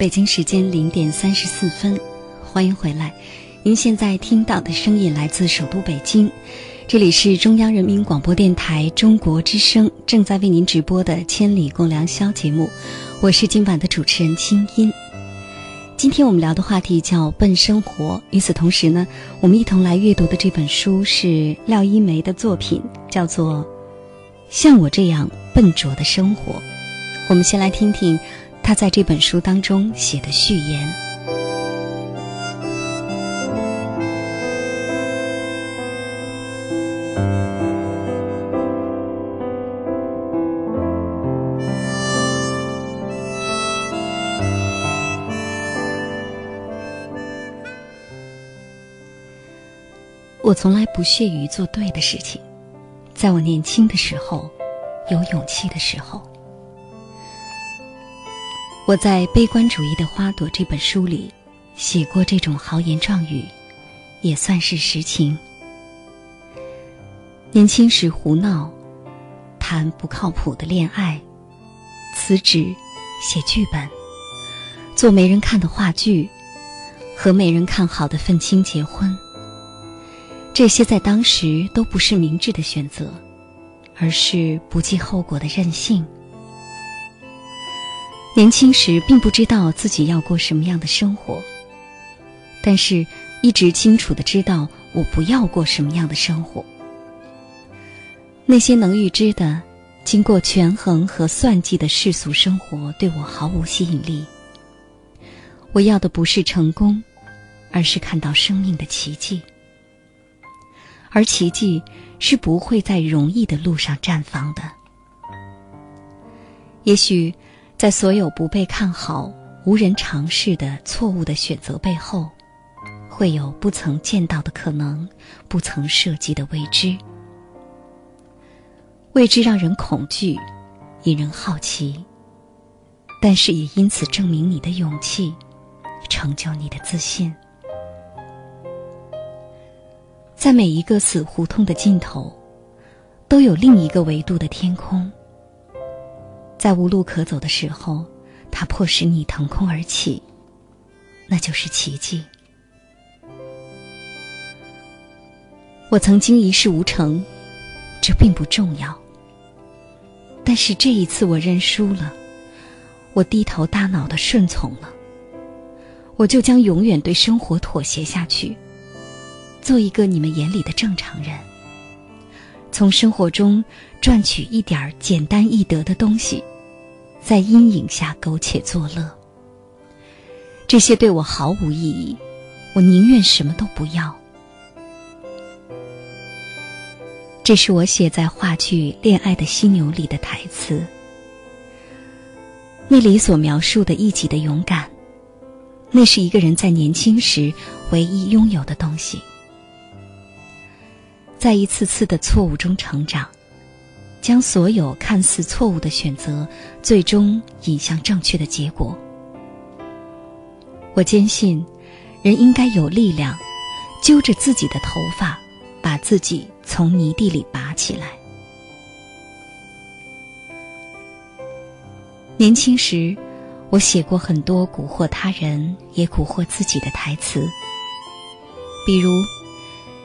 北京时间零点三十四分，欢迎回来。您现在听到的声音来自首都北京，这里是中央人民广播电台中国之声正在为您直播的《千里共良宵》节目，我是今晚的主持人清音。今天我们聊的话题叫“笨生活”，与此同时呢，我们一同来阅读的这本书是廖一梅的作品，叫做《像我这样笨拙的生活》。我们先来听听。他在这本书当中写的序言。我从来不屑于做对的事情，在我年轻的时候，有勇气的时候。我在《悲观主义的花朵》这本书里写过这种豪言壮语，也算是实情。年轻时胡闹，谈不靠谱的恋爱，辞职，写剧本，做没人看的话剧，和没人看好的愤青结婚。这些在当时都不是明智的选择，而是不计后果的任性。年轻时并不知道自己要过什么样的生活，但是一直清楚的知道我不要过什么样的生活。那些能预知的、经过权衡和算计的世俗生活对我毫无吸引力。我要的不是成功，而是看到生命的奇迹。而奇迹是不会在容易的路上绽放的。也许。在所有不被看好、无人尝试的错误的选择背后，会有不曾见到的可能，不曾涉及的未知。未知让人恐惧，引人好奇，但是也因此证明你的勇气，成就你的自信。在每一个死胡同的尽头，都有另一个维度的天空。在无路可走的时候，它迫使你腾空而起，那就是奇迹。我曾经一事无成，这并不重要。但是这一次我认输了，我低头大脑的顺从了，我就将永远对生活妥协下去，做一个你们眼里的正常人，从生活中赚取一点简单易得的东西。在阴影下苟且作乐，这些对我毫无意义，我宁愿什么都不要。这是我写在话剧《恋爱的犀牛》里的台词。那里所描述的一己的勇敢，那是一个人在年轻时唯一拥有的东西。在一次次的错误中成长。将所有看似错误的选择，最终引向正确的结果。我坚信，人应该有力量，揪着自己的头发，把自己从泥地里拔起来。年轻时，我写过很多蛊惑他人也蛊惑自己的台词，比如：“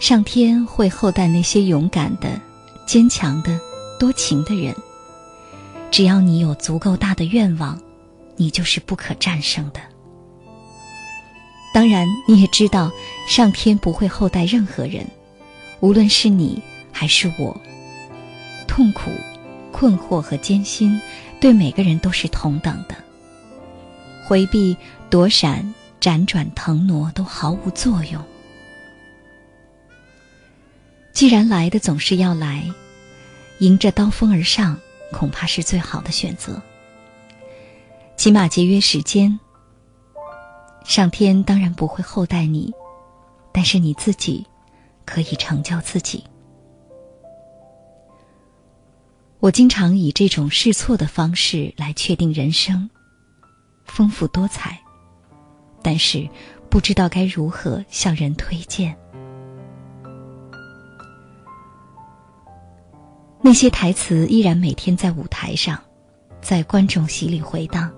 上天会厚待那些勇敢的、坚强的。”多情的人。只要你有足够大的愿望，你就是不可战胜的。当然，你也知道，上天不会厚待任何人，无论是你还是我。痛苦、困惑和艰辛，对每个人都是同等的。回避、躲闪、辗转腾挪都毫无作用。既然来的总是要来，迎着刀锋而上，恐怕是最好的选择。起码节约时间。上天当然不会厚待你，但是你自己可以成就自己。我经常以这种试错的方式来确定人生，丰富多彩，但是不知道该如何向人推荐。那些台词依然每天在舞台上，在观众席里回荡，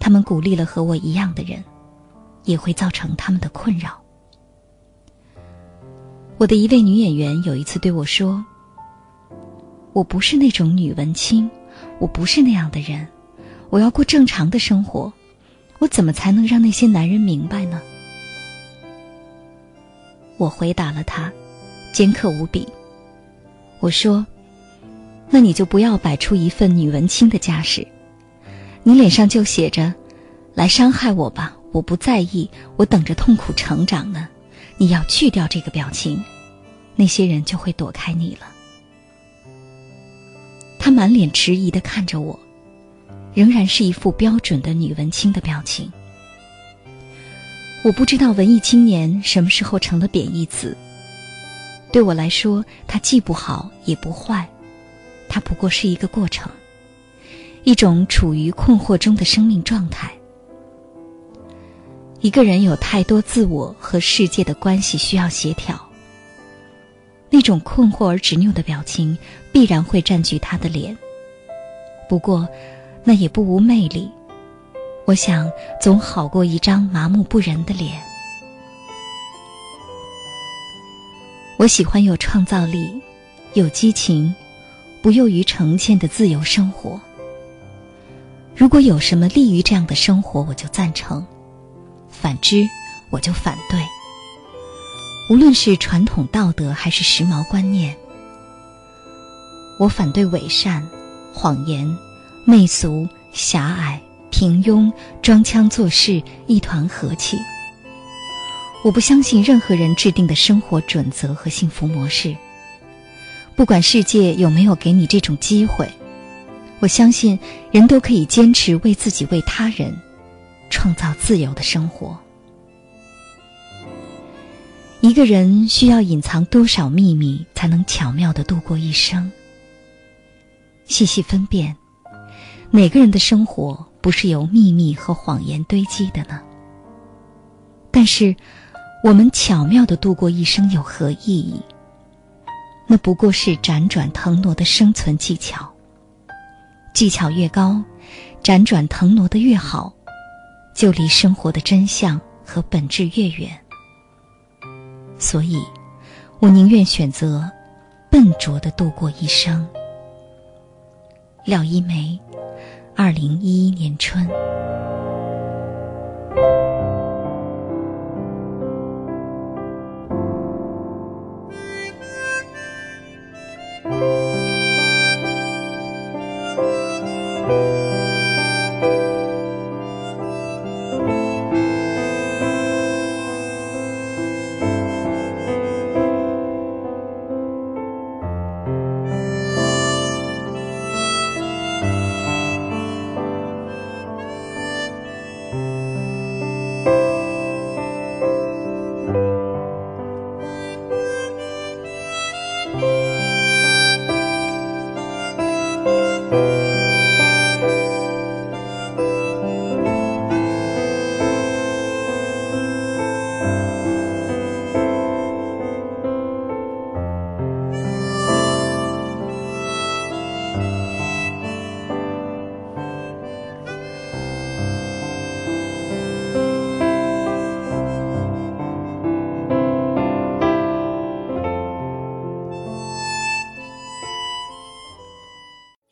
他们鼓励了和我一样的人。也会造成他们的困扰。我的一位女演员有一次对我说：“我不是那种女文青，我不是那样的人，我要过正常的生活，我怎么才能让那些男人明白呢？”我回答了她，尖刻无比。我说：“那你就不要摆出一份女文青的架势，你脸上就写着‘来伤害我吧’。”我不在意，我等着痛苦成长呢。你要去掉这个表情，那些人就会躲开你了。他满脸迟疑的看着我，仍然是一副标准的女文青的表情。我不知道文艺青年什么时候成了贬义词。对我来说，它既不好也不坏，它不过是一个过程，一种处于困惑中的生命状态。一个人有太多自我和世界的关系需要协调，那种困惑而执拗的表情必然会占据他的脸。不过，那也不无魅力。我想，总好过一张麻木不仁的脸。我喜欢有创造力、有激情、不囿于成见的自由生活。如果有什么利于这样的生活，我就赞成。反之，我就反对。无论是传统道德还是时髦观念，我反对伪善、谎言、媚俗、狭隘、平庸、装腔作势、一团和气。我不相信任何人制定的生活准则和幸福模式。不管世界有没有给你这种机会，我相信人都可以坚持为自己、为他人。创造自由的生活。一个人需要隐藏多少秘密，才能巧妙的度过一生？细细分辨，哪个人的生活不是由秘密和谎言堆积的呢？但是，我们巧妙的度过一生有何意义？那不过是辗转腾挪的生存技巧。技巧越高，辗转腾挪的越好。就离生活的真相和本质越远，所以，我宁愿选择笨拙的度过一生。廖一梅，二零一一年春。